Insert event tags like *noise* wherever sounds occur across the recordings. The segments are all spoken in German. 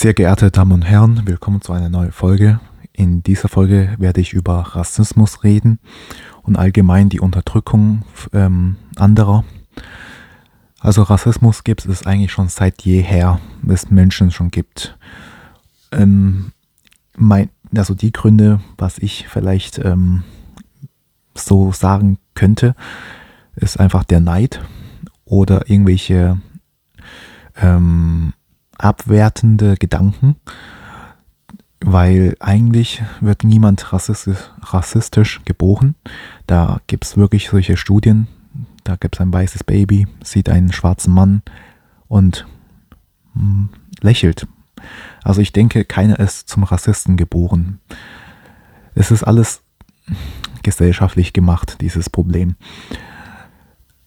Sehr geehrte Damen und Herren, willkommen zu einer neuen Folge. In dieser Folge werde ich über Rassismus reden und allgemein die Unterdrückung ähm, anderer. Also Rassismus gibt es eigentlich schon seit jeher, es Menschen schon gibt. Ähm, mein, also die Gründe, was ich vielleicht ähm, so sagen könnte, ist einfach der Neid oder irgendwelche ähm, abwertende Gedanken, weil eigentlich wird niemand rassistisch, rassistisch geboren. Da gibt es wirklich solche Studien, da gibt es ein weißes Baby, sieht einen schwarzen Mann und mh, hm, lächelt. Also ich denke, keiner ist zum Rassisten geboren. Es ist alles gesellschaftlich gemacht, dieses Problem.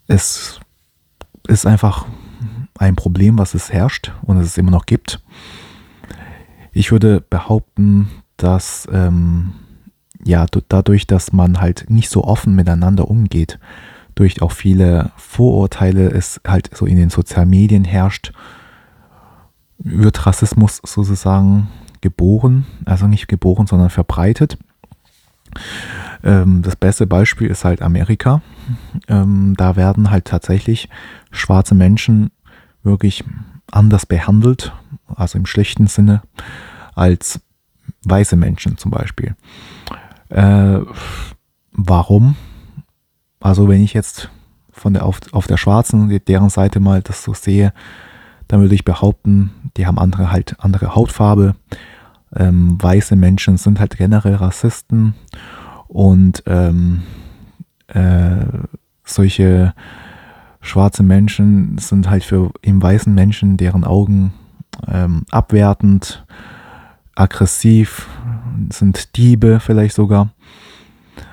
Es ist einfach ein Problem, was es herrscht und es immer noch gibt. Ich würde behaupten, dass ähm, ja dadurch, dass man halt nicht so offen miteinander umgeht, durch auch viele Vorurteile es halt so in den sozialen Medien herrscht, wird Rassismus sozusagen geboren, also nicht geboren, sondern verbreitet. Ähm, das beste Beispiel ist halt Amerika. Ähm, da werden halt tatsächlich schwarze Menschen wirklich anders behandelt, also im schlechten Sinne, als weiße Menschen zum Beispiel. Äh, warum? Also wenn ich jetzt von der auf, auf der schwarzen, deren Seite mal das so sehe, dann würde ich behaupten, die haben andere halt andere Hautfarbe. Ähm, weiße Menschen sind halt generell Rassisten und ähm, äh, solche schwarze Menschen sind halt für im weißen Menschen, deren Augen ähm, abwertend, aggressiv, sind Diebe vielleicht sogar.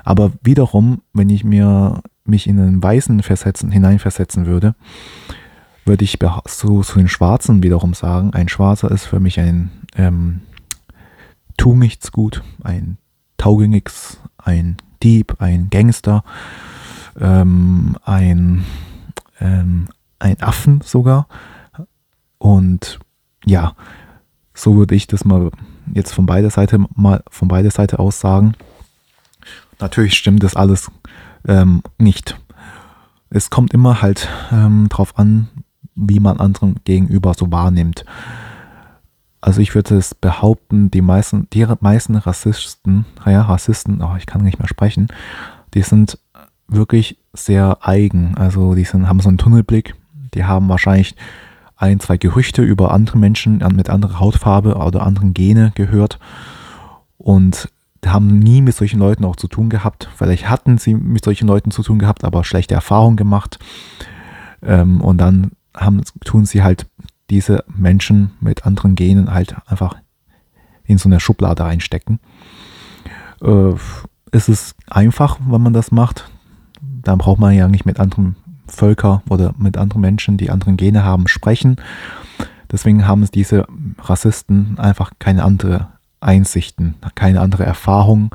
Aber wiederum, wenn ich mir mich in einen Weißen versetzen, hineinversetzen würde, würde ich zu, zu den Schwarzen wiederum sagen, ein Schwarzer ist für mich ein ähm, tu nichts gut, ein Taugenichts, ein Dieb, ein Gangster, ähm, ein ähm, ein Affen sogar. Und ja, so würde ich das mal jetzt von beider Seite mal von beider Seite aus sagen. Natürlich stimmt das alles ähm, nicht. Es kommt immer halt ähm, drauf an, wie man anderen gegenüber so wahrnimmt. Also ich würde es behaupten, die meisten, die meisten Rassisten, ja, Rassisten, oh, ich kann nicht mehr sprechen, die sind wirklich sehr eigen. Also die sind, haben so einen Tunnelblick. Die haben wahrscheinlich ein, zwei Gerüchte über andere Menschen mit anderer Hautfarbe oder anderen Gene gehört und haben nie mit solchen Leuten auch zu tun gehabt. Vielleicht hatten sie mit solchen Leuten zu tun gehabt, aber schlechte Erfahrungen gemacht. Ähm, und dann haben, tun sie halt diese Menschen mit anderen Genen halt einfach in so eine Schublade einstecken. Äh, es ist einfach, wenn man das macht dann braucht man ja nicht mit anderen Völkern oder mit anderen Menschen, die anderen Gene haben, sprechen. Deswegen haben diese Rassisten einfach keine andere Einsichten, keine andere Erfahrung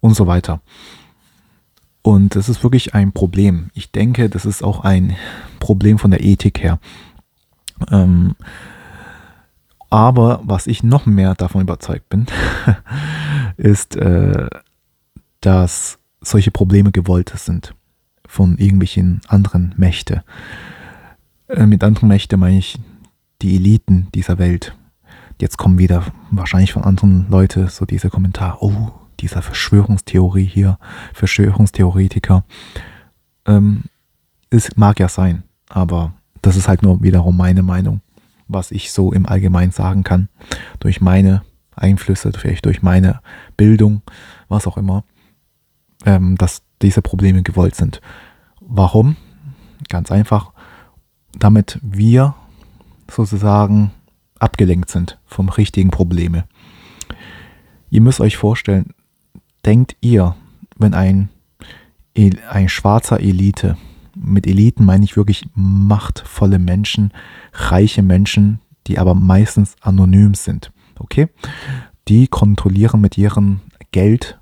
und so weiter. Und das ist wirklich ein Problem. Ich denke, das ist auch ein Problem von der Ethik her. Ähm, aber was ich noch mehr davon überzeugt bin, *laughs* ist, äh, dass solche Probleme gewollt sind von irgendwelchen anderen Mächten. Äh, mit anderen Mächten meine ich die Eliten dieser Welt. Jetzt kommen wieder wahrscheinlich von anderen Leuten so dieser Kommentar, oh, dieser Verschwörungstheorie hier, Verschwörungstheoretiker. Ähm, es mag ja sein, aber das ist halt nur wiederum meine Meinung, was ich so im Allgemeinen sagen kann, durch meine Einflüsse, vielleicht durch meine Bildung, was auch immer ähm, dass diese Probleme gewollt sind. Warum? Ganz einfach, damit wir sozusagen abgelenkt sind vom richtigen Probleme. Ihr müsst euch vorstellen, denkt ihr, wenn ein, ein schwarzer Elite, mit Eliten meine ich wirklich machtvolle Menschen, reiche Menschen, die aber meistens anonym sind, okay? Die kontrollieren mit ihrem Geld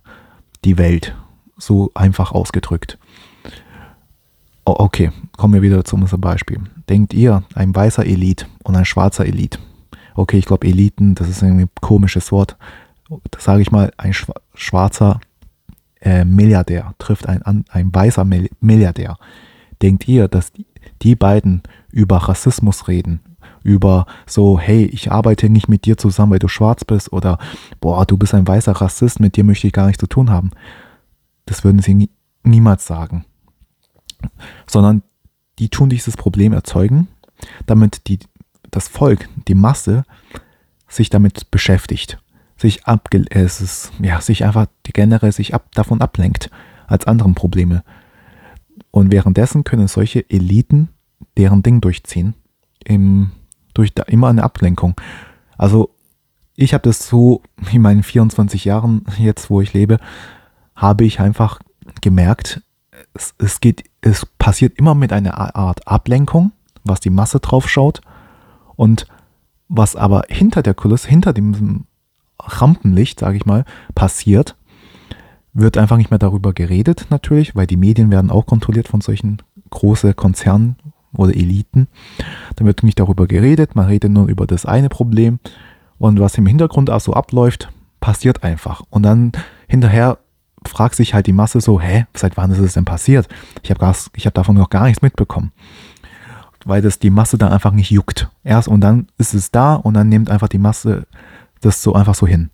die Welt so einfach ausgedrückt. Okay, kommen wir wieder zu unserem Beispiel. Denkt ihr, ein weißer Elite und ein schwarzer Elite, okay, ich glaube Eliten, das ist ein komisches Wort, sage ich mal, ein schwarzer äh, Milliardär trifft ein, ein weißer Milliardär. Denkt ihr, dass die beiden über Rassismus reden, über so, hey, ich arbeite nicht mit dir zusammen, weil du schwarz bist oder boah, du bist ein weißer Rassist, mit dir möchte ich gar nichts zu tun haben. Das würden sie nie, niemals sagen. Sondern die tun dieses Problem erzeugen, damit die, das Volk, die Masse, sich damit beschäftigt, sich abge es ist, ja, sich einfach generell sich ab, davon ablenkt als anderen Probleme. Und währenddessen können solche Eliten deren Ding durchziehen, im, durch da, immer eine Ablenkung. Also ich habe das so in meinen 24 Jahren jetzt, wo ich lebe, habe ich einfach gemerkt, es, es geht, es passiert immer mit einer Art Ablenkung, was die Masse drauf schaut und was aber hinter der Kulisse, hinter dem Rampenlicht, sage ich mal, passiert, wird einfach nicht mehr darüber geredet natürlich, weil die Medien werden auch kontrolliert von solchen großen Konzernen oder Eliten. Da wird nicht darüber geredet, man redet nur über das eine Problem und was im Hintergrund auch so abläuft, passiert einfach. Und dann hinterher fragt sich halt die Masse so, hä, seit wann ist es denn passiert? Ich habe hab davon noch gar nichts mitbekommen. Weil das die Masse dann einfach nicht juckt. Erst und dann ist es da und dann nimmt einfach die Masse das so einfach so hin.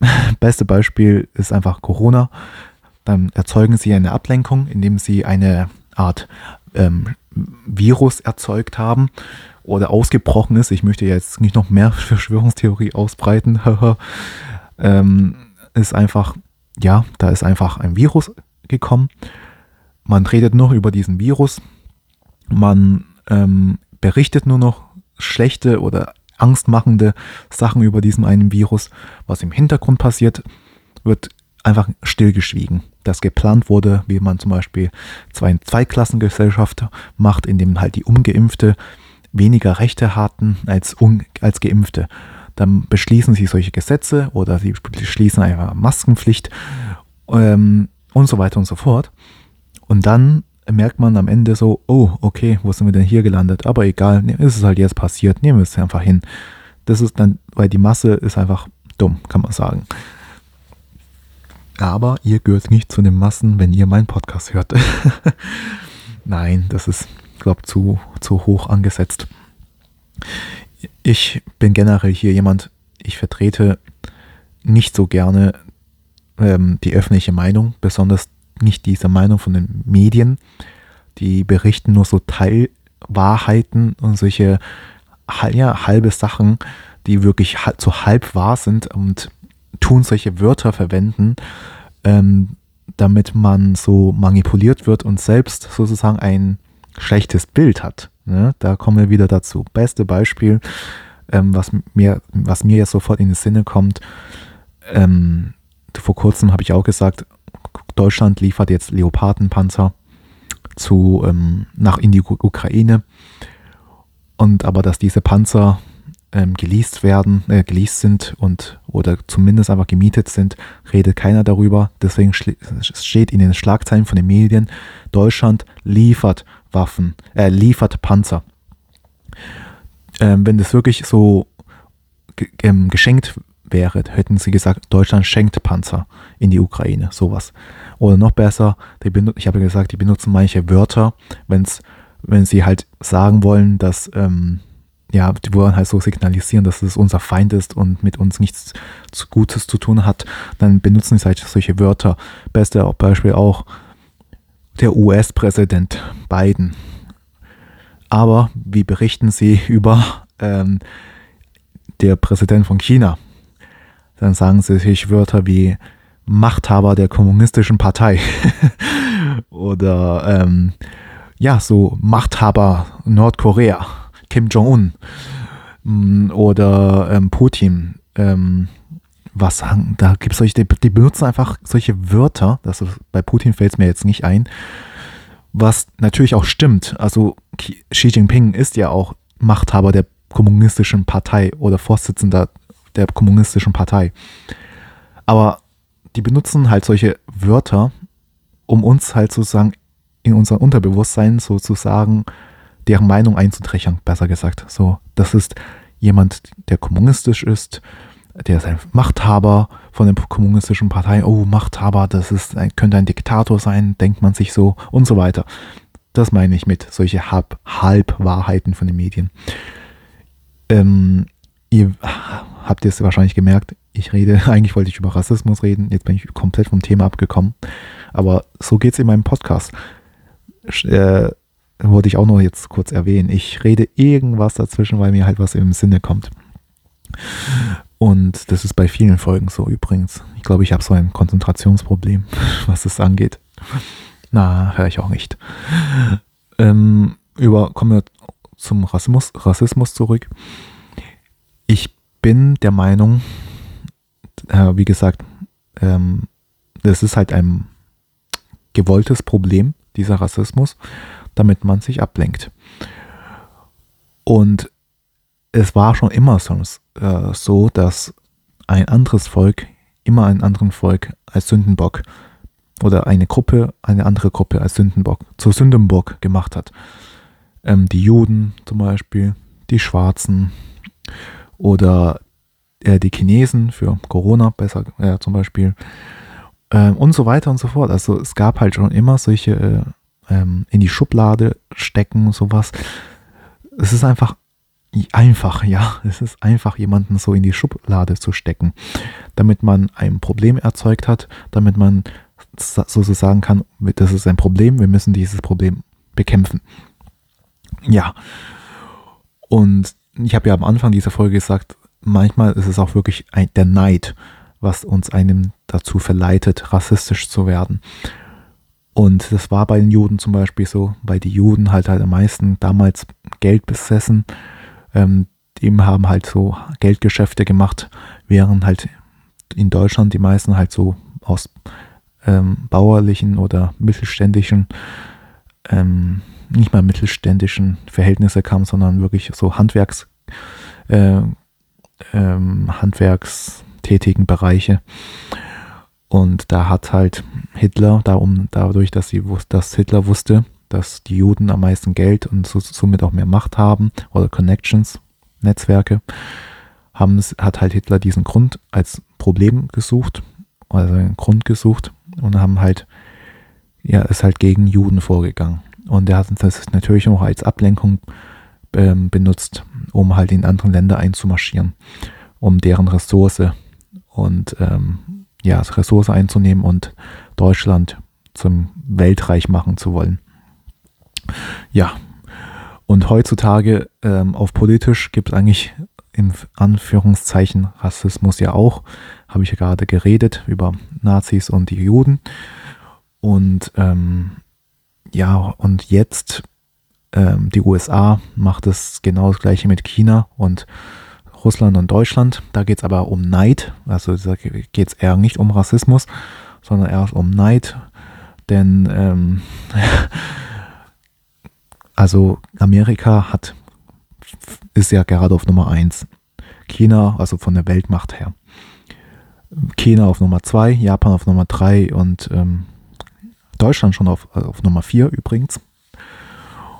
*laughs* Beste Beispiel ist einfach Corona. Dann erzeugen sie eine Ablenkung, indem sie eine Art ähm, Virus erzeugt haben oder ausgebrochen ist. Ich möchte jetzt nicht noch mehr *laughs* Verschwörungstheorie ausbreiten. *laughs* ähm, ist einfach ja, da ist einfach ein Virus gekommen. Man redet nur über diesen Virus. Man ähm, berichtet nur noch schlechte oder angstmachende Sachen über diesen einen Virus. Was im Hintergrund passiert, wird einfach stillgeschwiegen. Das geplant wurde, wie man zum Beispiel zwei Zweiklassengesellschaft macht, in dem halt die Ungeimpfte weniger Rechte hatten als, als Geimpfte dann beschließen sie solche Gesetze oder sie beschließen eine Maskenpflicht ähm, und so weiter und so fort. Und dann merkt man am Ende so, oh, okay, wo sind wir denn hier gelandet? Aber egal, ne, ist es halt jetzt passiert, nehmen wir es einfach hin. Das ist dann, weil die Masse ist einfach dumm, kann man sagen. Aber ihr gehört nicht zu den Massen, wenn ihr meinen Podcast hört. *laughs* Nein, das ist, glaube ich, zu, zu hoch angesetzt ich bin generell hier jemand, ich vertrete nicht so gerne ähm, die öffentliche Meinung, besonders nicht diese Meinung von den Medien. Die berichten nur so Teilwahrheiten und solche ja, halbe Sachen, die wirklich zu halb wahr sind und tun solche Wörter verwenden, ähm, damit man so manipuliert wird und selbst sozusagen ein schlechtes Bild hat. Ne? Da kommen wir wieder dazu. Beste Beispiel, ähm, was, mir, was mir jetzt sofort in den Sinne kommt. Ähm, vor kurzem habe ich auch gesagt, Deutschland liefert jetzt Leopardenpanzer zu, ähm, nach in die Ukraine. Und aber dass diese Panzer ähm, geleast werden, äh, geleast sind und oder zumindest einfach gemietet sind, redet keiner darüber. Deswegen steht in den Schlagzeilen von den Medien, Deutschland liefert Waffen, äh, liefert Panzer. Ähm, wenn das wirklich so ähm, geschenkt wäre, hätten sie gesagt, Deutschland schenkt Panzer in die Ukraine, sowas. Oder noch besser, ich habe gesagt, die benutzen manche Wörter, wenn's, wenn sie halt sagen wollen, dass, ähm, ja, die wollen halt so signalisieren, dass es unser Feind ist und mit uns nichts Gutes zu tun hat, dann benutzen sie halt solche Wörter. Beste Beispiel auch, der US-Präsident Biden. Aber wie berichten Sie über ähm, der Präsident von China? Dann sagen sie sich Wörter wie Machthaber der kommunistischen Partei *laughs* oder ähm, ja, so Machthaber Nordkorea, Kim Jong-un mm, oder ähm, Putin. Ähm, was da gibt es solche, die, benutzen einfach solche Wörter, das ist, bei Putin fällt es mir jetzt nicht ein, was natürlich auch stimmt. Also Xi Jinping ist ja auch Machthaber der kommunistischen Partei oder Vorsitzender der kommunistischen Partei. Aber die benutzen halt solche Wörter, um uns halt sozusagen in unser Unterbewusstsein sozusagen deren Meinung einzuträchern, besser gesagt. So, das ist jemand, der kommunistisch ist, der ist ein Machthaber von der kommunistischen Partei. Oh, Machthaber, das ist, könnte ein Diktator sein, denkt man sich so und so weiter. Das meine ich mit solche Halb Halbwahrheiten von den Medien. Ähm, ihr habt es wahrscheinlich gemerkt, ich rede, *laughs* eigentlich wollte ich über Rassismus reden, jetzt bin ich komplett vom Thema abgekommen. Aber so geht es in meinem Podcast. Äh, wollte ich auch noch jetzt kurz erwähnen. Ich rede irgendwas dazwischen, weil mir halt was im Sinne kommt. Und das ist bei vielen Folgen so übrigens. Ich glaube, ich habe so ein Konzentrationsproblem, *laughs* was das angeht. Na, höre ich auch nicht. Ähm, über, kommen wir zum Rassismus, Rassismus zurück. Ich bin der Meinung, äh, wie gesagt, ähm, das ist halt ein gewolltes Problem, dieser Rassismus, damit man sich ablenkt. Und es war schon immer so, äh, so, dass ein anderes Volk immer einen anderen Volk als Sündenbock oder eine Gruppe eine andere Gruppe als Sündenbock zu Sündenbock gemacht hat. Ähm, die Juden zum Beispiel, die Schwarzen oder äh, die Chinesen für Corona besser äh, zum Beispiel ähm, und so weiter und so fort. Also es gab halt schon immer solche äh, ähm, in die Schublade stecken sowas. Es ist einfach einfach, ja, es ist einfach, jemanden so in die Schublade zu stecken, damit man ein Problem erzeugt hat, damit man sozusagen kann, das ist ein Problem, wir müssen dieses Problem bekämpfen. Ja. Und ich habe ja am Anfang dieser Folge gesagt, manchmal ist es auch wirklich ein, der Neid, was uns einem dazu verleitet, rassistisch zu werden. Und das war bei den Juden zum Beispiel so, weil die Juden halt halt am meisten damals Geld besessen ähm, die haben halt so Geldgeschäfte gemacht, während halt in Deutschland die meisten halt so aus ähm, bauerlichen oder mittelständischen, ähm, nicht mal mittelständischen Verhältnisse kamen, sondern wirklich so Handwerks, äh, ähm, handwerkstätigen Bereiche. Und da hat halt Hitler, darum, dadurch, dass, sie, dass Hitler wusste, dass die Juden am meisten Geld und so, somit auch mehr Macht haben oder Connections, Netzwerke, haben, hat halt Hitler diesen Grund als Problem gesucht, also einen Grund gesucht und haben halt, ja, ist halt gegen Juden vorgegangen. Und er hat das natürlich auch als Ablenkung ähm, benutzt, um halt in andere Länder einzumarschieren, um deren Ressource und ähm, ja, Ressource einzunehmen und Deutschland zum Weltreich machen zu wollen. Ja, und heutzutage ähm, auf politisch gibt es eigentlich in Anführungszeichen Rassismus ja auch. Habe ich ja gerade geredet über Nazis und die Juden. Und ähm, ja, und jetzt ähm, die USA macht es genau das gleiche mit China und Russland und Deutschland. Da geht es aber um Neid. Also da geht es eher nicht um Rassismus, sondern eher um Neid. Denn ähm, *laughs* Also Amerika hat, ist ja gerade auf Nummer 1. China, also von der Weltmacht her. China auf Nummer 2, Japan auf Nummer 3 und ähm, Deutschland schon auf, äh, auf Nummer 4 übrigens.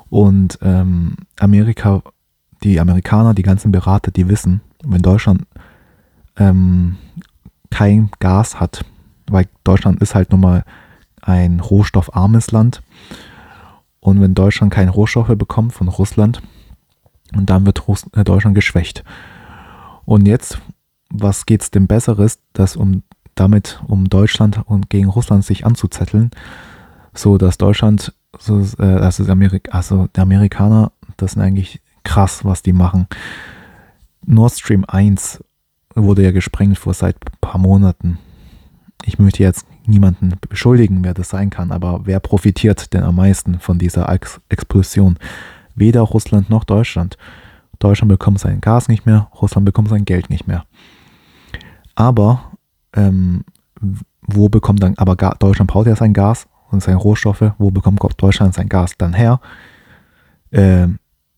Und ähm, Amerika, die Amerikaner, die ganzen Berater, die wissen, wenn Deutschland ähm, kein Gas hat, weil Deutschland ist halt nun mal ein rohstoffarmes Land, und wenn Deutschland keine Rohstoffe bekommt von Russland, und dann wird äh, Deutschland geschwächt. Und jetzt, was geht es denn Besseres, dass um damit um Deutschland und gegen Russland sich anzuzetteln, so dass Deutschland, so, äh, also, Amerik also die Amerikaner, das sind eigentlich krass, was die machen. Nord Stream 1 wurde ja gesprengt vor seit ein paar Monaten. Ich möchte jetzt niemanden beschuldigen, wer das sein kann, aber wer profitiert denn am meisten von dieser Ex Explosion? Weder Russland noch Deutschland. Deutschland bekommt sein Gas nicht mehr, Russland bekommt sein Geld nicht mehr. Aber ähm, wo bekommt dann, aber Deutschland braucht ja sein Gas und seine Rohstoffe, wo bekommt Deutschland sein Gas dann her? Äh,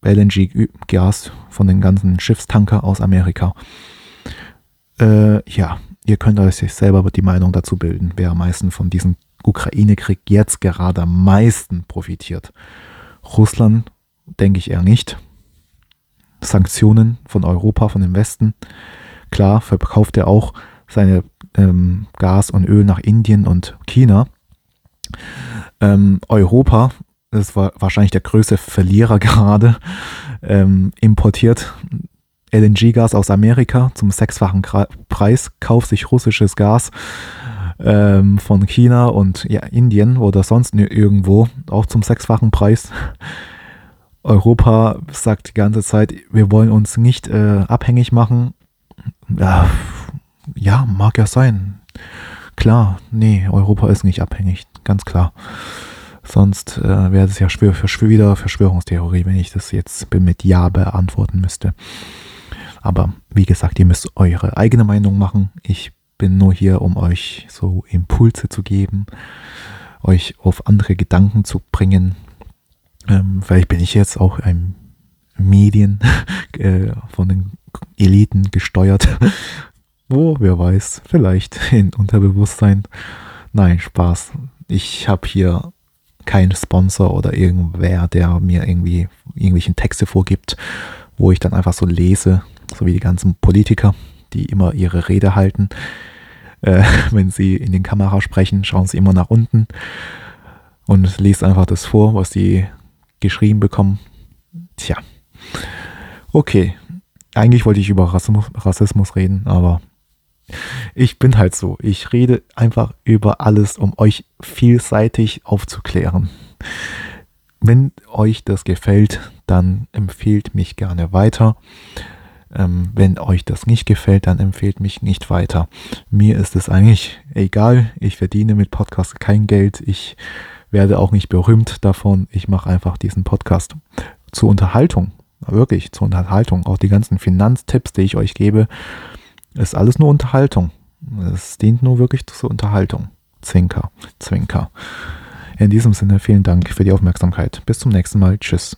LNG-Gas von den ganzen Schiffstanker aus Amerika. Äh, ja, Ihr könnt euch selber die Meinung dazu bilden, wer am meisten von diesem Ukraine-Krieg jetzt gerade am meisten profitiert. Russland denke ich eher nicht. Sanktionen von Europa, von dem Westen. Klar, verkauft er auch seine ähm, Gas und Öl nach Indien und China. Ähm, Europa, das war wahrscheinlich der größte Verlierer *laughs* gerade, ähm, importiert LNG-Gas aus Amerika zum sechsfachen Preis, kauft sich russisches Gas ähm, von China und ja, Indien oder sonst irgendwo, auch zum sechsfachen Preis. Europa sagt die ganze Zeit, wir wollen uns nicht äh, abhängig machen. Ja, ja, mag ja sein. Klar, nee, Europa ist nicht abhängig, ganz klar. Sonst äh, wäre es ja schwör, verschwör, wieder Verschwörungstheorie, wenn ich das jetzt mit Ja beantworten müsste. Aber wie gesagt, ihr müsst eure eigene Meinung machen. Ich bin nur hier, um euch so Impulse zu geben, euch auf andere Gedanken zu bringen. Ähm, vielleicht bin ich jetzt auch ein Medien *laughs* äh, von den Eliten gesteuert. Wo, *laughs* wer weiß, vielleicht in Unterbewusstsein. Nein, Spaß. Ich habe hier keinen Sponsor oder irgendwer, der mir irgendwie irgendwelchen Texte vorgibt, wo ich dann einfach so lese so wie die ganzen Politiker, die immer ihre Rede halten. Äh, *laughs* wenn sie in den Kamera sprechen, schauen sie immer nach unten und lesen einfach das vor, was sie geschrieben bekommen. Tja. Okay. Eigentlich wollte ich über Rassismus, Rassismus reden, aber ich bin halt so. Ich rede einfach über alles, um euch vielseitig aufzuklären. Wenn euch das gefällt, dann empfehlt mich gerne weiter. Ähm, wenn euch das nicht gefällt, dann empfehlt mich nicht weiter. Mir ist es eigentlich egal. Ich verdiene mit Podcasts kein Geld. Ich werde auch nicht berühmt davon. Ich mache einfach diesen Podcast zur Unterhaltung. Wirklich zur Unterhaltung. Auch die ganzen Finanztipps, die ich euch gebe, ist alles nur Unterhaltung. Es dient nur wirklich zur Unterhaltung. Zwinker, Zwinker. In diesem Sinne vielen Dank für die Aufmerksamkeit. Bis zum nächsten Mal. Tschüss.